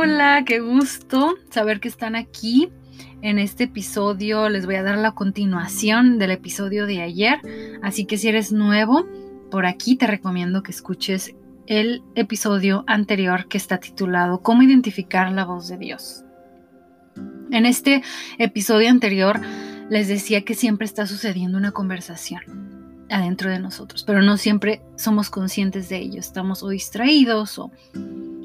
hola, qué gusto saber que están aquí. En este episodio les voy a dar la continuación del episodio de ayer, así que si eres nuevo por aquí te recomiendo que escuches el episodio anterior que está titulado ¿Cómo identificar la voz de Dios? En este episodio anterior les decía que siempre está sucediendo una conversación adentro de nosotros, pero no siempre somos conscientes de ello, estamos o distraídos o...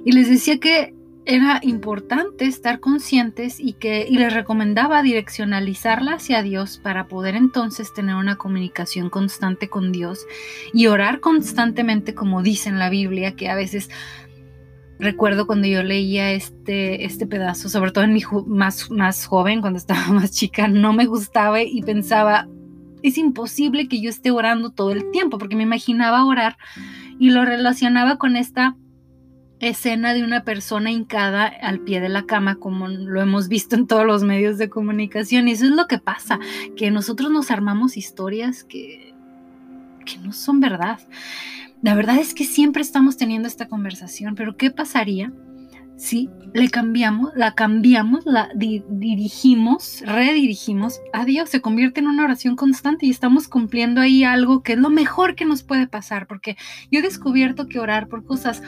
Y les decía que era importante estar conscientes y que y les recomendaba direccionalizarla hacia Dios para poder entonces tener una comunicación constante con Dios y orar constantemente como dice en la Biblia, que a veces recuerdo cuando yo leía este, este pedazo, sobre todo en mi más, más joven, cuando estaba más chica, no me gustaba y pensaba, es imposible que yo esté orando todo el tiempo, porque me imaginaba orar y lo relacionaba con esta escena de una persona hincada al pie de la cama, como lo hemos visto en todos los medios de comunicación. Y eso es lo que pasa, que nosotros nos armamos historias que, que no son verdad. La verdad es que siempre estamos teniendo esta conversación, pero ¿qué pasaría si le cambiamos, la cambiamos, la dirigimos, redirigimos a Dios, se convierte en una oración constante y estamos cumpliendo ahí algo que es lo mejor que nos puede pasar, porque yo he descubierto que orar por cosas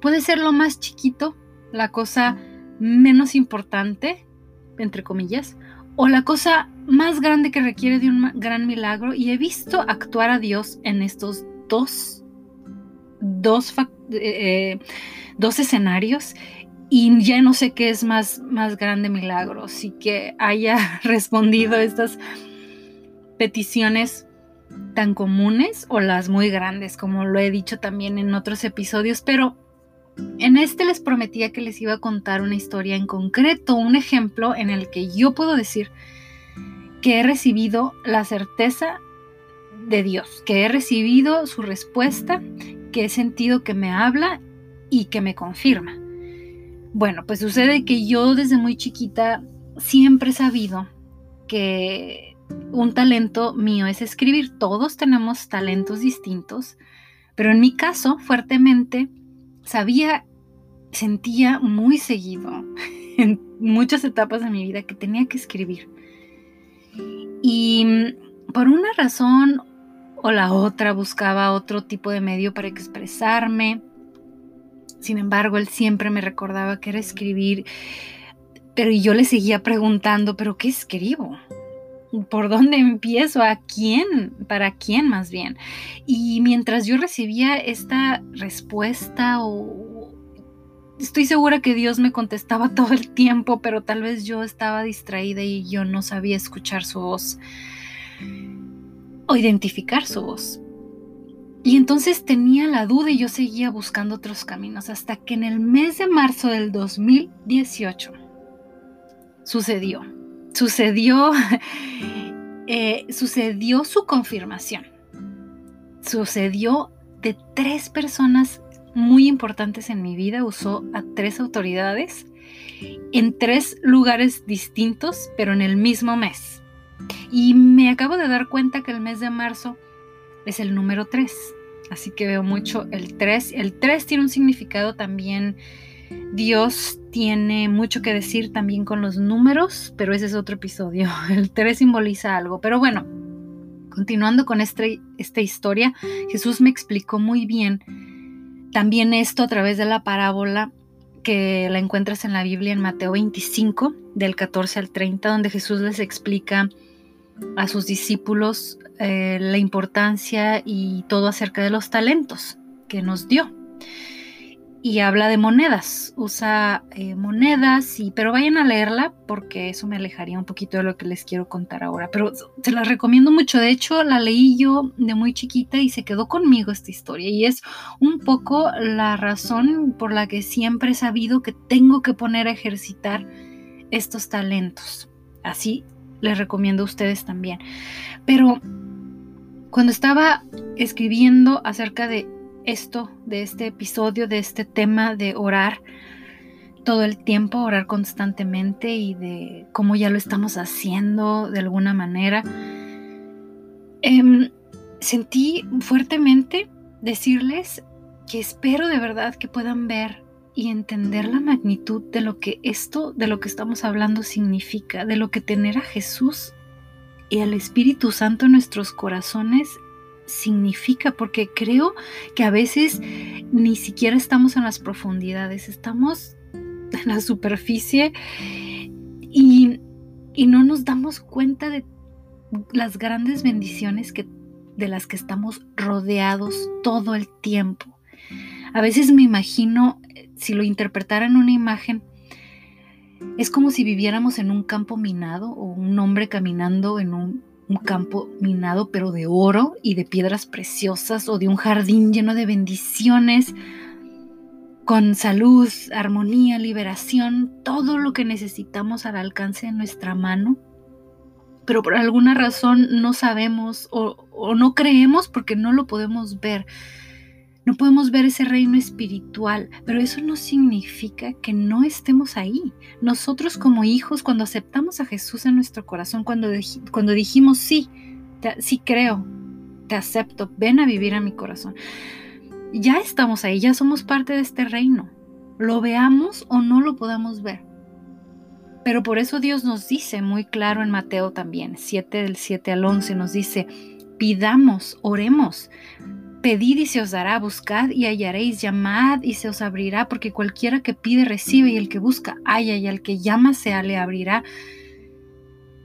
puede ser lo más chiquito, la cosa menos importante, entre comillas, o la cosa más grande que requiere de un gran milagro. Y he visto actuar a Dios en estos dos, dos eh, dos escenarios y ya no sé qué es más, más grande milagro, si que haya respondido estas peticiones tan comunes o las muy grandes, como lo he dicho también en otros episodios, pero en este les prometía que les iba a contar una historia en concreto, un ejemplo en el que yo puedo decir que he recibido la certeza de Dios, que he recibido su respuesta, que he sentido que me habla y que me confirma. Bueno, pues sucede que yo desde muy chiquita siempre he sabido que un talento mío es escribir. Todos tenemos talentos distintos, pero en mi caso, fuertemente, sabía, sentía muy seguido en muchas etapas de mi vida que tenía que escribir. Y por una razón o la otra buscaba otro tipo de medio para expresarme sin embargo, él siempre me recordaba que era escribir, pero yo le seguía preguntando, ¿pero qué escribo? ¿Por dónde empiezo? ¿A quién? ¿Para quién más bien? Y mientras yo recibía esta respuesta o estoy segura que Dios me contestaba todo el tiempo, pero tal vez yo estaba distraída y yo no sabía escuchar su voz o identificar su voz. Y entonces tenía la duda y yo seguía buscando otros caminos hasta que en el mes de marzo del 2018 sucedió, sucedió, eh, sucedió su confirmación. Sucedió de tres personas muy importantes en mi vida, usó a tres autoridades en tres lugares distintos, pero en el mismo mes. Y me acabo de dar cuenta que el mes de marzo es el número 3. Así que veo mucho el 3. El 3 tiene un significado también. Dios tiene mucho que decir también con los números, pero ese es otro episodio. El 3 simboliza algo. Pero bueno, continuando con este, esta historia, Jesús me explicó muy bien también esto a través de la parábola que la encuentras en la Biblia en Mateo 25, del 14 al 30, donde Jesús les explica a sus discípulos eh, la importancia y todo acerca de los talentos que nos dio. Y habla de monedas, usa eh, monedas, y, pero vayan a leerla porque eso me alejaría un poquito de lo que les quiero contar ahora. Pero se la recomiendo mucho, de hecho la leí yo de muy chiquita y se quedó conmigo esta historia. Y es un poco la razón por la que siempre he sabido que tengo que poner a ejercitar estos talentos. Así les recomiendo a ustedes también. Pero cuando estaba escribiendo acerca de esto, de este episodio, de este tema de orar todo el tiempo, orar constantemente y de cómo ya lo estamos haciendo de alguna manera, em, sentí fuertemente decirles que espero de verdad que puedan ver y entender la magnitud de lo que esto, de lo que estamos hablando significa, de lo que tener a Jesús y al Espíritu Santo en nuestros corazones significa, porque creo que a veces ni siquiera estamos en las profundidades, estamos en la superficie y, y no nos damos cuenta de las grandes bendiciones que, de las que estamos rodeados todo el tiempo. A veces me imagino, si lo interpretara en una imagen, es como si viviéramos en un campo minado o un hombre caminando en un, un, campo minado pero de oro y de piedras preciosas o de un jardín lleno de bendiciones, con salud, armonía, liberación, todo lo que necesitamos al alcance de nuestra mano pero por alguna razón no sabemos o, no creemos porque no lo podemos ver. No podemos ver ese reino espiritual, pero eso no significa que no estemos ahí. Nosotros como hijos, cuando aceptamos a Jesús en nuestro corazón, cuando, cuando dijimos, sí, sí creo, te acepto, ven a vivir a mi corazón, ya estamos ahí, ya somos parte de este reino. Lo veamos o no lo podamos ver. Pero por eso Dios nos dice muy claro en Mateo también, 7 del 7 al 11, nos dice, pidamos, oremos, pedid y se os dará, buscad y hallaréis, llamad y se os abrirá, porque cualquiera que pide recibe y el que busca halla y al que llama se le abrirá.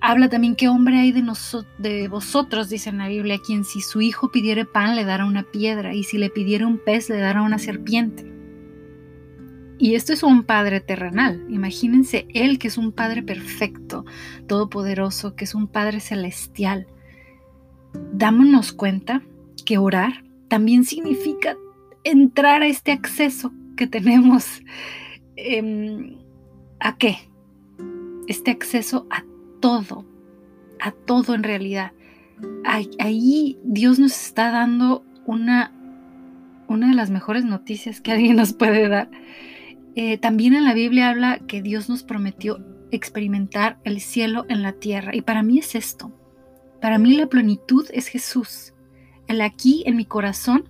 Habla también qué hombre hay de, de vosotros, dice en la Biblia, quien si su hijo pidiere pan le dará una piedra y si le pidiere un pez le dará una serpiente. Y esto es un Padre terrenal. Imagínense Él que es un Padre perfecto, todopoderoso, que es un Padre celestial. Dámonos cuenta que orar también significa entrar a este acceso que tenemos. Em, ¿A qué? Este acceso a todo, a todo en realidad. Ahí Dios nos está dando una, una de las mejores noticias que alguien nos puede dar eh, también en la Biblia habla que Dios nos prometió experimentar el cielo en la tierra. Y para mí es esto. Para mí la plenitud es Jesús. El aquí en mi corazón.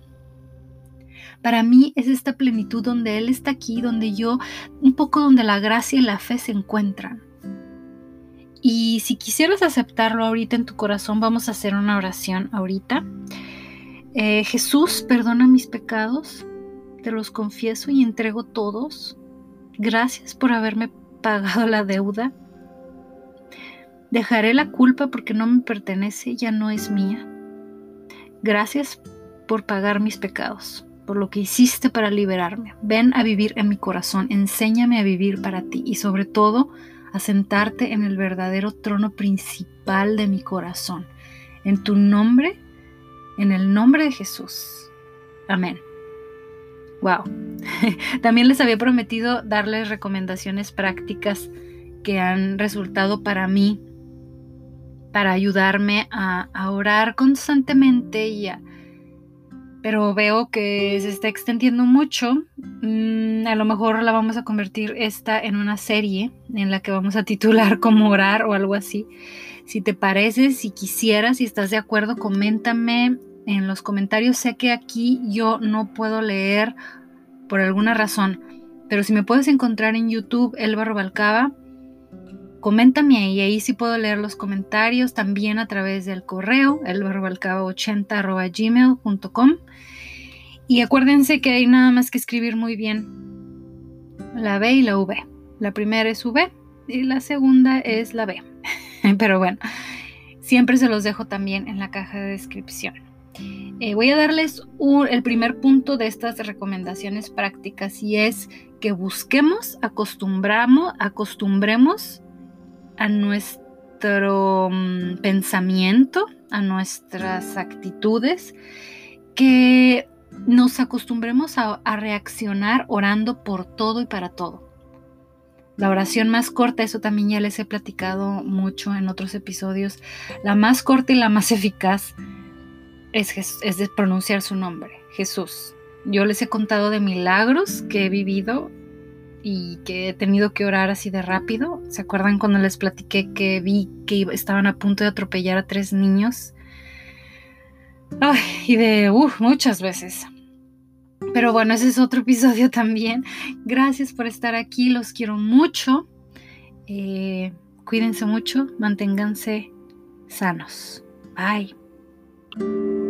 Para mí es esta plenitud donde Él está aquí, donde yo, un poco donde la gracia y la fe se encuentran. Y si quisieras aceptarlo ahorita en tu corazón, vamos a hacer una oración ahorita. Eh, Jesús, perdona mis pecados te los confieso y entrego todos. Gracias por haberme pagado la deuda. Dejaré la culpa porque no me pertenece, ya no es mía. Gracias por pagar mis pecados, por lo que hiciste para liberarme. Ven a vivir en mi corazón, enséñame a vivir para ti y sobre todo a sentarte en el verdadero trono principal de mi corazón. En tu nombre, en el nombre de Jesús. Amén. Wow. También les había prometido darles recomendaciones prácticas que han resultado para mí, para ayudarme a, orar constantemente y pero veo que se está extendiendo mucho. Mm, a lo mejor la vamos a convertir esta en una serie en la que vamos a titular como orar o algo así. Si te parece, si quisieras, si estás de acuerdo, coméntame en los comentarios. Sé que aquí yo no puedo leer por alguna razón, pero si me puedes encontrar en YouTube, Elba Robalcaba, coméntame ahí, ahí sí puedo leer los comentarios también a través del correo, elbarrobalcaba80 Y acuérdense que hay nada más que escribir muy bien la B y la V. La primera es V y la segunda es la B. Pero bueno, siempre se los dejo también en la caja de descripción. Eh, voy a darles el primer punto de estas recomendaciones prácticas y es que busquemos, acostumbramos, acostumbremos a nuestro mm, pensamiento, a nuestras actitudes, que nos acostumbremos a, a reaccionar orando por todo y para todo. La oración más corta, eso también ya les he platicado mucho en otros episodios, la más corta y la más eficaz es, de pronunciar su nombre, Jesús. Yo les he contado de milagros que he vivido y que he tenido que orar así de rápido. ¿Se acuerdan cuando les platiqué que vi que estaban a punto de atropellar a tres niños? Y de muchas veces. Pero bueno, ese es otro episodio también. Gracias por estar aquí, los quiero mucho. Eh, cuídense mucho, manténganse sanos. Bye.